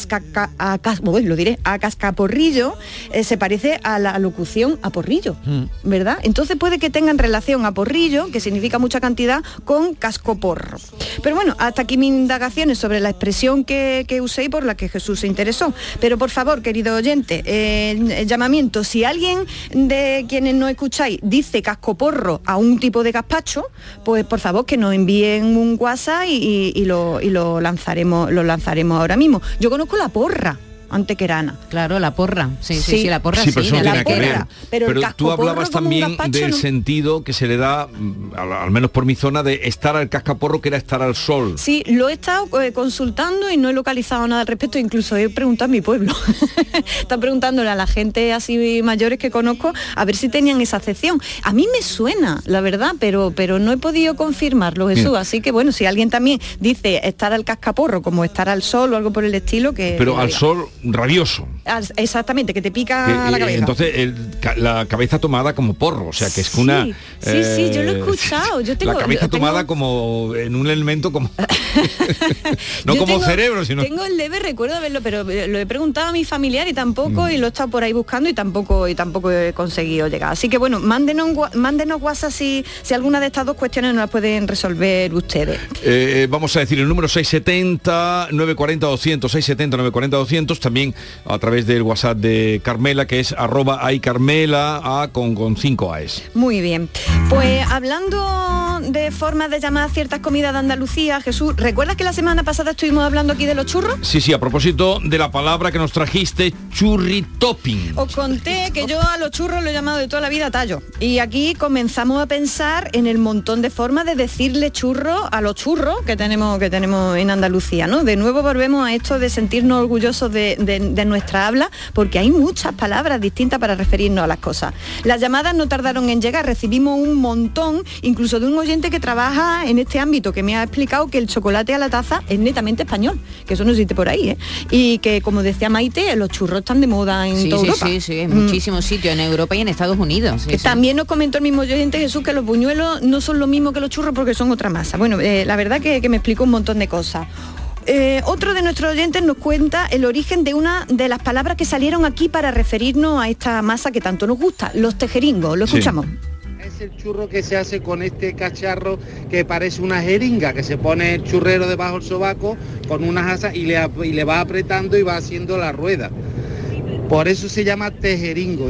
cas- bueno, lo diré, a cascaporrillo se parece a la locución a porrillo. ¿verdad? Entonces puede que tengan relación a porrillo, que significa mucha cantidad, con cascoporro. Pero bueno, hasta aquí mis indagaciones sobre la expresión que, que usé y por la que Jesús se interesó. Pero por favor, querido oyente, el llamamiento, si alguien de quienes no escucháis dice cascoporro a un tipo de gazpacho, pues por favor que nos envíen un WhatsApp y lo, y lo lanzaremos, lo lanzaremos ahora mismo. Yo conozco la porra antequerana. Claro, la porra. Sí, sí, sí, la porra Sí, pero eso no la tiene que ver. porra. Pero Pero, tú hablabas también del ¿no? sentido que se le da, al, al menos por mi zona, de estar al cascaporro que era estar al sol. Sí, lo he estado eh, consultando y no he localizado nada al respecto, incluso he preguntado a mi pueblo. Están preguntándole a la gente así mayores que conozco a ver si tenían esa acepción. A mí me suena, la verdad, pero, pero no he podido confirmarlo, Jesús. Así que bueno, si alguien también dice estar al cascaporro como estar al sol o algo por el estilo, que... Pero al diga. sol rabioso. Al- Exactamente, que te pica Que, la eh, cabeza. entonces el la cabeza tomada como porro, o sea que es Sí, una... sí, sí, yo lo he escuchado, yo tengo- la cabeza yo tengo- tomada como en un elemento como... no Yo como tengo- cerebro, sino... Tengo el leve recuerdo de verlo, pero eh, lo he preguntado a mi familiar y tampoco, Mm. y lo he estado por ahí buscando y tampoco, y tampoco he conseguido llegar. Así que bueno, mándenos, mándenos WhatsApp si, si alguna de estas dos cuestiones no las pueden resolver ustedes. Eh, eh, vamos a decir el número 670 940 200 670 940 200 también a través del WhatsApp de Carmela que es arroba ay Carmela a con con 5 A's. Muy bien. Pues hablando de formas de llamar a ciertas comidas de Andalucía, Jesús, ¿recuerdas que la semana pasada estuvimos hablando aquí de los churros? Sí, sí, a propósito de la palabra que nos trajiste, churri topping. Os conté que yo a los churros lo he llamado de toda la vida tallo. Y aquí comenzamos a pensar en el montón de formas de decirle churro a los churros que tenemos, que tenemos en Andalucía, ¿no? De nuevo volvemos a esto de sentirnos orgullosos de, de- de nuestra habla, porque hay muchas palabras distintas para referirnos a las cosas. Las llamadas no tardaron en llegar, recibimos un montón, incluso de un oyente que trabaja en este ámbito, que me ha explicado que el chocolate a la taza es netamente español, que eso no existe por ahí, ¿eh? Y que, como decía Maite, los churros están de moda en Sí, toda sí, Europa. sí, sí, en Mm. muchísimos sitios, en Europa y en Estados Unidos. sí, Que sí. También nos comentó el mismo oyente Jesús que los buñuelos no son lo mismo que los churros porque son otra masa. Bueno, eh, la verdad que, que me explicó un montón de cosas. Eh, otro de nuestros oyentes nos cuenta el origen de una de las palabras que salieron aquí para referirnos a esta masa que tanto nos gusta, los tejeringos. Lo Sí. Es el churro que se hace con este cacharro que parece una jeringa, que se pone el churrero debajo del sobaco con unas asas y le, y le va apretando y va haciendo la rueda. Por eso se llama tejeringo.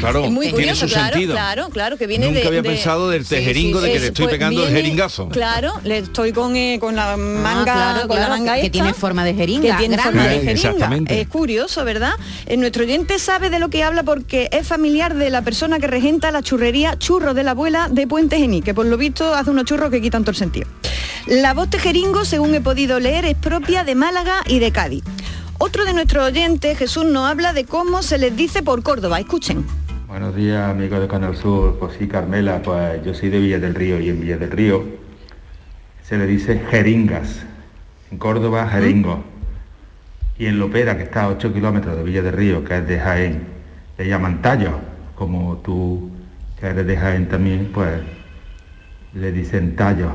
Claro, Es muy tiene curioso, su claro, sentido. claro, claro, que viene Nunca de... había de- pensado del tejeringo de que es- le estoy pues pegando el jeringazo. Claro, le estoy con, eh, con la manga, claro, con la claro, manga que esta, tiene forma de jeringa, Que tiene grande. forma de jeringa. exactamente. Es curioso, ¿verdad? Eh, nuestro oyente sabe de lo que habla porque es familiar de la persona que regenta la churrería Churro de la Abuela de Puente Gení, que por lo visto hace unos churros que quitan todo el sentido. La voz tejeringo, según he podido leer, es propia de Málaga y de Cádiz. Otro de nuestros oyentes, Jesús, nos habla de cómo se les dice por Córdoba. Escuchen. Buenos días, amigos de Canal Sur. Pues sí, Carmela, pues yo soy de Villa del Río y en Villa del Río se le dice jeringas. En Córdoba, jeringo. Y en Lopera, que está a 8 kilómetros de Villa del Río, que es de Jaén, le llaman tallo. Como tú, que eres de Jaén también, pues le dicen tallo.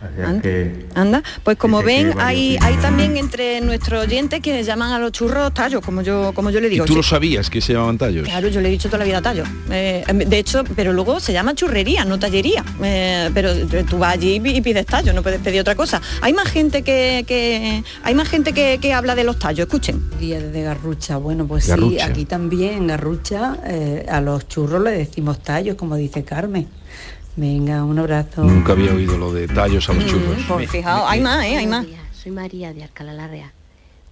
Anda. que Anda, pues como ven, hay, hay también entre nuestros oyentes quienes llaman a los churros tallos, como yo, como yo le ¿Y digo. tú lo sabías que se llamaban tallos? Claro, yo le he dicho toda la vida tallo. Eh, de hecho, pero luego se llama churrería, no tallería. Eh, pero tú vas allí y pides tallo, no puedes pedir otra cosa. Hay más gente que, que- hay más gente que, que habla de los tallos, escuchen. Día desde Garrucha. Bueno, pues sí, aquí también en Garrucha eh, a los churros le decimos tallos, como dice Carmen. Venga, un abrazo. Nunca había oído lo de tallos a los churros. Pues fijaos, hay más, ¿eh? Hay más. Soy María de Alcalá la Real.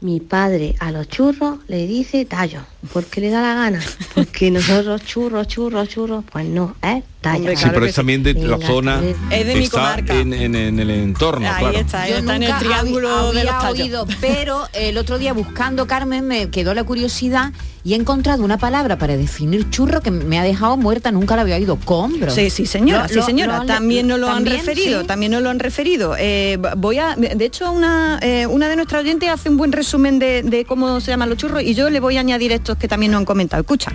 Mi padre a los churros le dice tallo, porque le da la gana. Porque nosotros churros, churros, churros, pues no, ¿eh? Tallo. Sí, pero es también de la zona Es de mi está comarca. en, en- en el entorno, Ahí claro. está, Yo está en el nunca triángulo había, de los había tallos. oído, pero el otro día buscando Carmen me quedó la curiosidad y he encontrado una palabra para definir churro que me ha dejado muerta, nunca la había oído, combro. Sí, sí, señora, Lo- sí, señora. lo también nos lo han referido, sí. también nos lo han referido. Eh, voy a, de hecho, una, eh, una de nuestras oyentes hace un buen resumen de, de cómo se llaman los churros y yo le voy a añadir estos que también nos han comentado. Escucha.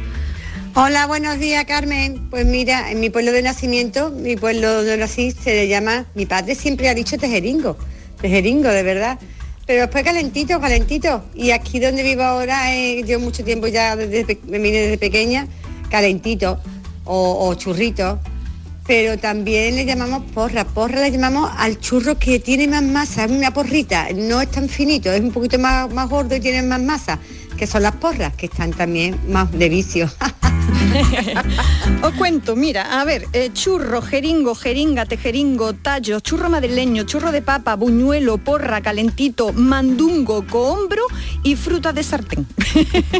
Hola, buenos días, Carmen. Pues mira, en mi pueblo de nacimiento, mi pueblo donde nací, se le llama, mi padre siempre ha dicho tejeringo, tejeringo, de verdad. Pero después calentito, calentito. Y aquí donde vivo ahora, eh, yo mucho tiempo ya, desde, me vine desde pequeña, calentito o, churrito. Pero también le llamamos porra. Porra le llamamos al churro que tiene más masa, una porrita, no es tan finito, es un poquito más, más gordo y tiene más masa, que son las porras, que están también más de vicio. Os cuento, mira, a ver, eh, churro, jeringo, jeringa, tejeringo, tallo, churro madrileño, churro de papa, buñuelo, porra, calentito, mandungo, cohombro y fruta de sartén.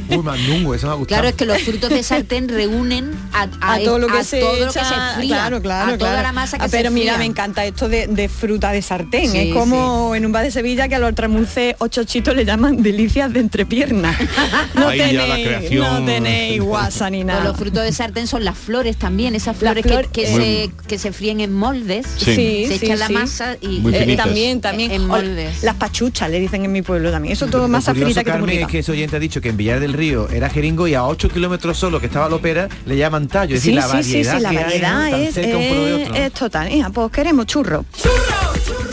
Uy, mandungo, eso me ha gustado. Claro, es que los frutos de sartén reúnen a, a- a todo lo que, a se, todo lo que echa- se fría, claro, claro, a toda claro. la masa que Ah, se pero mira, fría. me encanta esto de, de fruta de sartén. Sí, es como en un bar de Sevilla que a los tramuces o chochitos le llaman delicias de entrepierna. No Ahí ya la tenéis, creación- no tenéis guasa ni Nada. los frutos de sartén son las flores también, esas flores flor- que, que se, que se fríen en moldes, Sí. Se sí, echa la sí. masa y Eh, también, también. En O moldes. las pachuchas le dicen en mi pueblo también. Eso todo Lo masa frita que Carmen, es que ese oyente ha dicho que en Villar del Río era jeringo y a 8 kilómetros solo que estaba Lopera le llaman tallo. Es decir, la variedad, la variedad es, es- es total. Hija, pues queremos churro. Queremos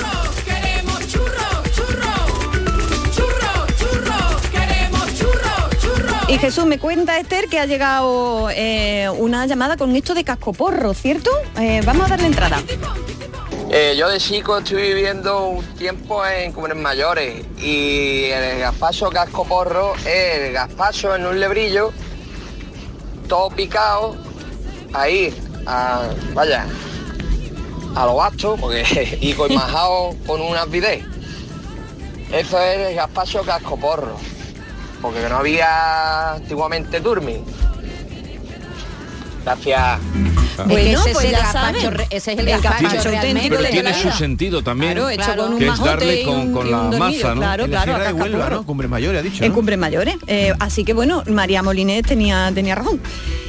Y Jesús me cuenta, Esther, que ha llegado eh, una llamada con esto de cascoporro, ¿cierto? Eh, vamos a darle entrada. Eh, yo de chico estoy viviendo un tiempo en Comunes Mayores y el gazpacho casco porro es el gazpacho en un lebrillo, todo picado, ahí, a- vaya, a lo vasto, porque, y con majado con unas bidés. Eso es el gazpacho casco porro, porque no había antiguamente turmi. Gracias. Bueno, ese, pues es el gazpacho, ese es el, El gazpacho, gazpacho realmente. auténtico Pero de tiene la su sentido también. Claro, hecho Claro. con un Que es darle con- un- con y la dormido, ¿no? Claro, en la claro, de Huelva, cascoporro. ¿no? Cumbre Mayor, ha dicho, En ¿no? Cumbres Mayores. Eh, así que bueno, María Molinés tenía, tenía razón.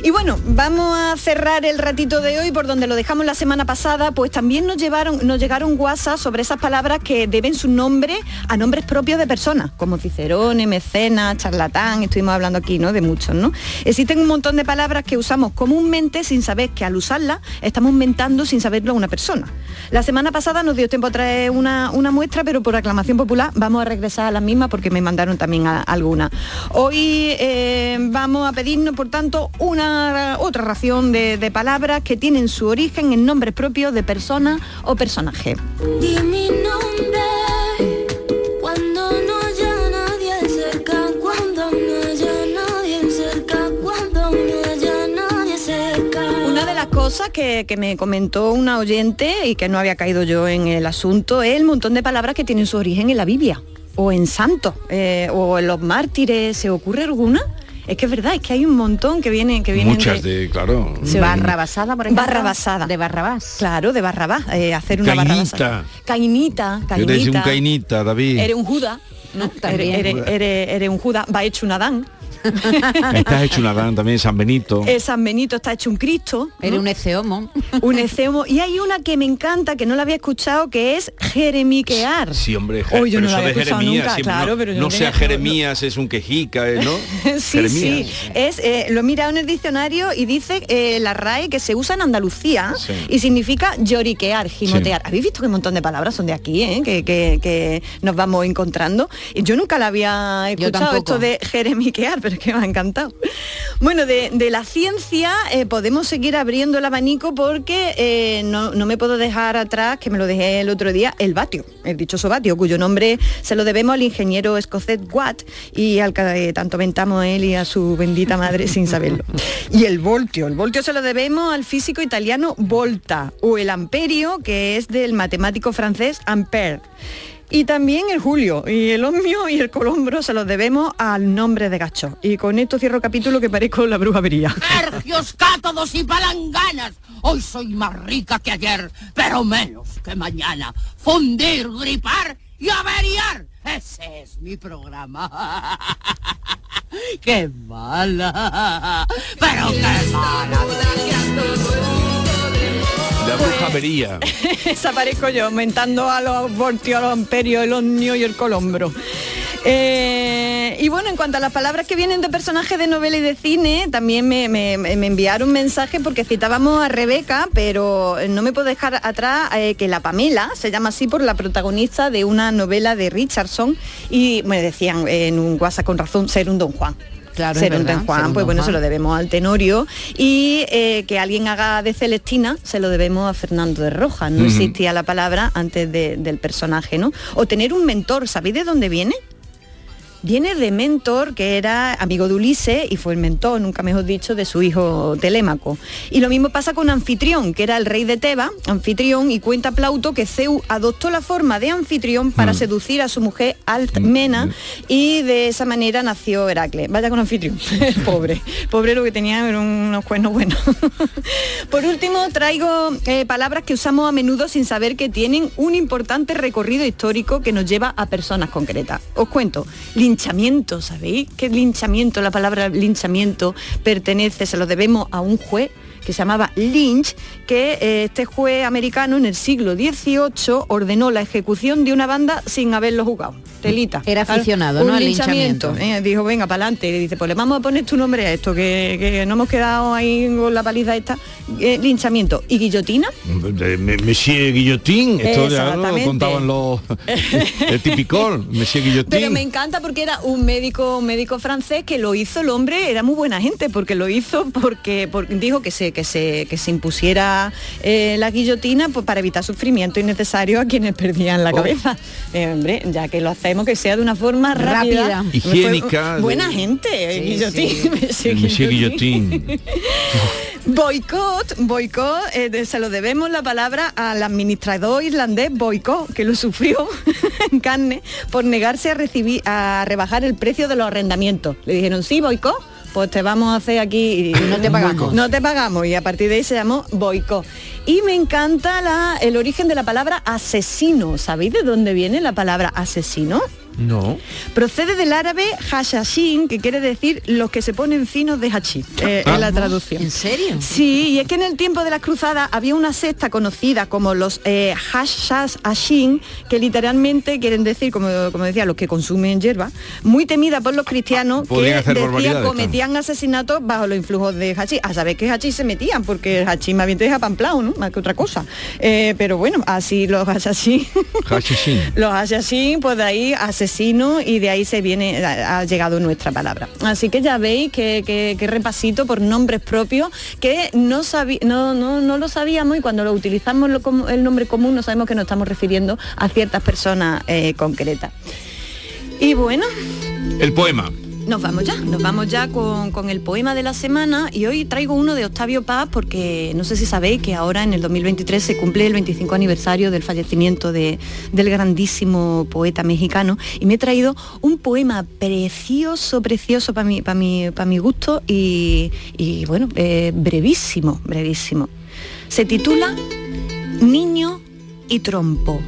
Y bueno, vamos a cerrar el ratito de hoy por donde lo dejamos la semana pasada, pues también nos llevaron, nos llegaron WhatsApp sobre esas palabras que deben su nombre a nombres propios de personas, como Cicerone, Mecenas, charlatán, estuvimos hablando aquí, ¿no? De muchos, ¿no? Existen un montón de palabras que usamos comúnmente sin saber que al usarlas estamos inventando sin saberlo a una persona. La semana pasada nos dio tiempo a traer una, una muestra, pero por aclamación popular vamos a regresar a las mismas porque me mandaron también a- algunas. Hoy eh, vamos a pedirnos, por tanto, una otra ración de, palabras que tienen su origen en nombres propios de personas o nombre Cosas que, que me comentó una oyente y que no había caído yo en el asunto es el montón de palabras que tienen su origen en la Biblia o en santos eh, o en los mártires. ¿Se ocurre alguna? Es que es verdad, es que hay un montón que vienen que vienen Muchas de, claro. Se- Barrabasada, por ejemplo. Barrabasada. De Barrabás. Claro, de Barrabás, eh, hacer una barrabasada. Cainita. Cainita, Eres un cainita. David. Eres un Judas. ¿no? También. Eres, eres- eres- eres un Judas, va hecho un Adán. Estás hecho un Adán también, San Benito. El San Benito está hecho un Cristo. Eres un eceomo. Un eceomo. Y hay una que me encanta, que no la había escuchado, que es jeremiquear. Sí, hombre, Oh, yo pero no eso la había de escuchado Jeremías, nunca, siempre, claro, no, pero yo no no sea Jeremías, es un quejica, ¿eh? ¿no? sí, Jeremías. sí. Es, eh, lo he mirado en el diccionario y dice eh, la RAE que se usa en Andalucía Sí. y significa lloriquear, gimotear. ¿Habéis visto que un montón de palabras son de aquí, eh? que, que- que nos vamos encontrando? Y yo nunca la había escuchado esto de jeremiquear, pero es que me ha encantado. Bueno, de, de la ciencia eh, podemos seguir abriendo el abanico porque eh, no, no me puedo dejar atrás, que me lo dejé el otro día, el vatio, el dichoso vatio, cuyo nombre se lo debemos al ingeniero escocés Watt y al que tanto ventamos él y a su bendita madre sin saberlo. Y el voltio, el voltio se lo debemos al físico italiano Volta o el amperio, que es del matemático francés Ampère. Y también el Julio, y el Omnio y el Colombro se los debemos al nombre de Gacho. Y con esto cierro capítulo que parezco la brujería. Sergios, cátodos y palanganas. Hoy soy más rica que ayer, pero menos que mañana. Fundir, gripar y averiar. Ese es mi programa. ¡Qué mala! ¡Pero qué mala! La brujavería. Esa parezco yo, aumentando a los voltios, a los amperios, el Omnio y el Colombro. Eh, y bueno, en cuanto a las palabras que vienen de personajes de novela y de cine, también me, me- me enviaron mensaje porque citábamos a Rebeca, pero no me puedo dejar atrás eh, que la Pamela se llama así por la protagonista de una novela de Richardson y me decían eh, en un WhatsApp con razón ser un Don Juan. Claro, ser un Don Juan, pues bueno, Juan. se lo debemos al Tenorio y eh, que alguien haga de Celestina se lo debemos a Fernando de Rojas. No existía la palabra antes de- del personaje, ¿no? O tener un mentor, ¿sabéis de dónde viene? Viene de Mentor, que era amigo de Ulises y fue el mentor, nunca mejor dicho, de su hijo Telémaco. Y lo mismo pasa con Anfitrión, que era el rey de Teba, Anfitrión, y cuenta Plauto que Zeus adoptó la forma de Anfitrión para Mm. seducir a su mujer Altmena y de esa manera nació Heracles. Vaya con Anfitrión, pobre. Pobre lo que tenía eran unos cuernos buenos. Por último, traigo eh, palabras que usamos a menudo sin saber que tienen un importante recorrido histórico que nos lleva a personas concretas. Os cuento, linchamiento, ¿sabéis? Que linchamiento, la palabra linchamiento pertenece, se lo debemos a un juez que se llamaba Lynch, que eh, este juez americano en el siglo XVIII ordenó la ejecución de una banda sin haberlo jugado. Telita. Era aficionado, un ¿no? al linchamiento. linchamiento. Eh, dijo, venga, para adelante. Dice, pues le vamos a poner tu nombre a esto, que, que no hemos quedado ahí con la paliza esta. Eh, linchamiento. ¿Y guillotina? Monsieur Guillotín, esto ya lo Exactamente. contaban los el típico Monsieur Guillotín. Pero me encanta porque era un médico, un médico francés que lo hizo el hombre, era muy buena gente, porque lo hizo porque, porque dijo que se, que se, que se impusiera eh, la guillotina pues, para evitar sufrimiento innecesario a quienes perdían la Oh. cabeza. Eh, hombre, ya que lo hacemos que sea de una forma rápida. Rápida. Higiénica, Fue buena de- gente, eh, Sí, guillotín. El Monsieur Guillotín. Boicot, boicot, eh, de- se lo debemos la palabra al administrador irlandés Boicot, que lo sufrió en carne por negarse a recibir, a rebajar el precio de los arrendamientos. Le dijeron, sí, Boicot, pues te vamos a hacer aquí y no te pagamos. No te pagamos. Y a partir de ahí se llamó Boicot. Y me encanta la- el origen de la palabra asesino. ¿Sabéis de dónde viene la palabra asesino? No. Procede del árabe hashashin, que quiere decir los que se ponen finos de hachís, eh, Ah. es la traducción. ¿En serio? Sí, y es que en el tiempo de las cruzadas había una secta conocida como los eh, hashashin, que literalmente quieren decir, como, como decía, los que consumen hierba, muy temida por los cristianos que decían barbaridades, cometían asesinatos bajo los influjos de hachís. A saber qué hachís se metían, porque el hachís más bien te deja pamplao, ¿no? Más que otra cosa. Eh, pero bueno, así los hashashin... Hashashin. Los asesinos, pues de ahí asesino y de ahí se viene, ha llegado nuestra palabra. Así que ya veis que, que- repasito por nombres propios que no, no, no, no lo sabíamos y cuando lo utilizamos lo el nombre común no sabemos que nos estamos refiriendo a ciertas personas eh, concretas. Y bueno, El poema. Nos vamos ya, nos vamos ya con, con el poema de la semana y hoy traigo uno de Octavio Paz porque no sé si sabéis que ahora en el 2023 se cumple el 25 aniversario del fallecimiento de- del grandísimo poeta mexicano y me he traído un poema precioso, precioso para mi, mi gusto y, y, bueno, eh, brevísimo, brevísimo. Se titula Niño y trompo.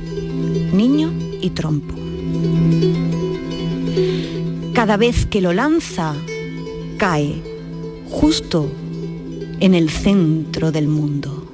Niño y trompo. Cada vez que lo lanza, cae justo en el centro del mundo.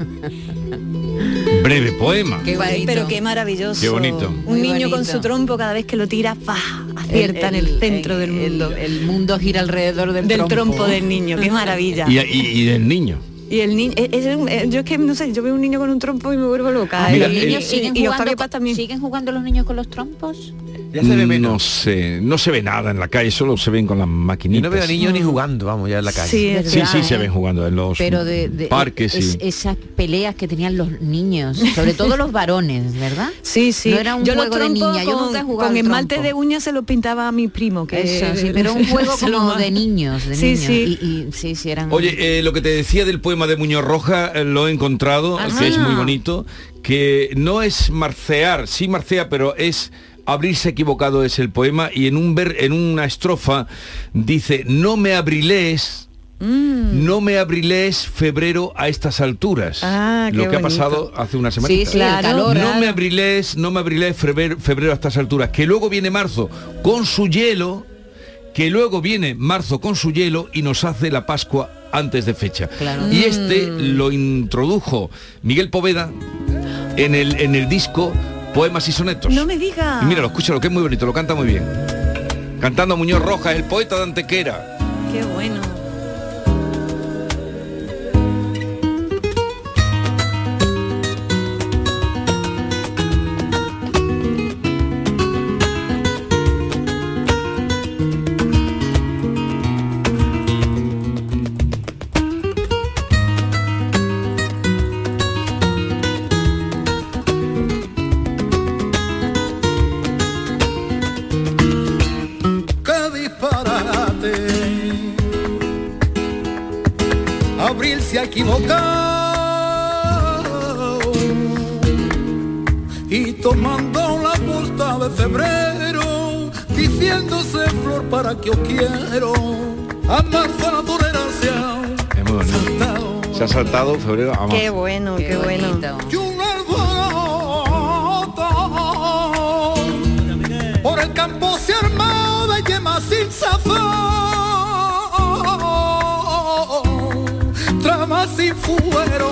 Breve poema. Qué bonito. Pero qué maravilloso. Qué bonito. Un Muy niño con su trompo cada vez que lo tira, ¡pah! acierta en el centro del el- mundo. El, mundo gira alrededor del, del trompo. del niño, qué maravilla. Y, y- y del niño. Y el niño, es- es un- eh, yo es que no sé, yo veo un niño con un trompo y me vuelvo loca. Mira, Y- ¿Los el- niños y- siguen, y jugando, con- Paz también. siguen jugando los niños con los trompos? Ya se ve No sé, no se ve nada en la calle, solo se ven con las Yo maquinitas. no veo a niños ni jugando, vamos, ya en la calle. Sí, Sí, verdad, sí, se ¿eh? ven jugando en los Pero de, de- parques es- y... esas peleas que tenían los niños, sobre todo los varones, ¿verdad? Sí, sí. No era un yo juego de niña, yo con, nunca he jugado con al esmalte de uñas se lo pintaba a mi primo. Que Eso, sí, pero un juego como de niños, de Sí, niños. sí. Y, y sí, sí, eran... Oye, eh, lo que te decía del poema de Muñoz Roja eh, lo he encontrado, Ajá. que es muy bonito, que no es marcear, sí marcea, pero es abrirse equivocado es el poema y en un ver, en una estrofa dice no me abriles Mm. no me abriles febrero a estas alturas Ah, qué lo que ha pasado hace una semana sí, Claro, no me abriles no me abriles febrero, febrero a estas alturas que luego viene marzo con su hielo que luego viene marzo con su hielo y nos hace la Pascua antes de fecha. Claro. Y este lo introdujo Miguel Poveda en el, en el disco Poemas y Sonetos. No me diga. Y míralo, escúchalo, que es muy bonito, lo canta muy bien. Cantando Muñoz Rojas, el poeta de Antequera. Qué bueno. Abril se ha equivocado y tomando la costa de febrero, diciéndose flor para que os quiero, a marzo la ha Es muy bonito. Se ha saltado febrero a marzo. Qué bueno, qué, bueno. y un alboroto por el campo se armó de yemas sin sazón, trama sin fuero.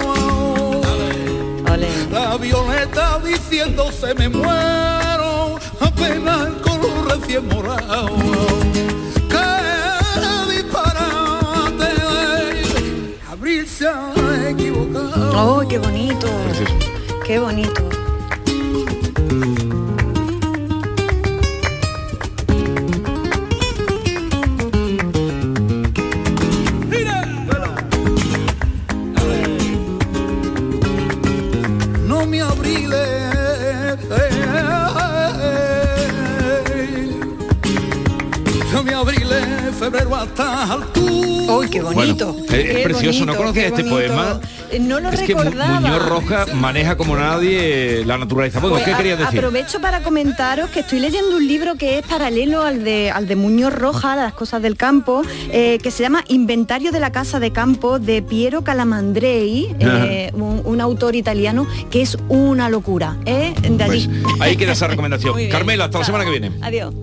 La violeta diciéndose me muero, apenas el color recién morado. ¡Qué disparate! Abril se ha equivocado. ¡Oh, qué bonito! Qué bonito. Febrero hasta altura. ¡Uy, qué bonito! Bueno, es- Qué precioso, ¿no conocía este bonito. poema? Eh, No lo es que. Muñoz Roja maneja como nadie la naturaleza. Bueno, Pues ¿qué a- querías decir? Aprovecho para comentaros que estoy leyendo un libro que es paralelo al de, al de Muñoz Roja, Las cosas del campo, eh, que se llama Inventario de la casa de campo de Piero Calamandrei, eh, un, un autor italiano que es una locura. ¿eh? De allí. Pues ahí queda esa recomendación. Carmela, hasta la semana que viene. Adiós.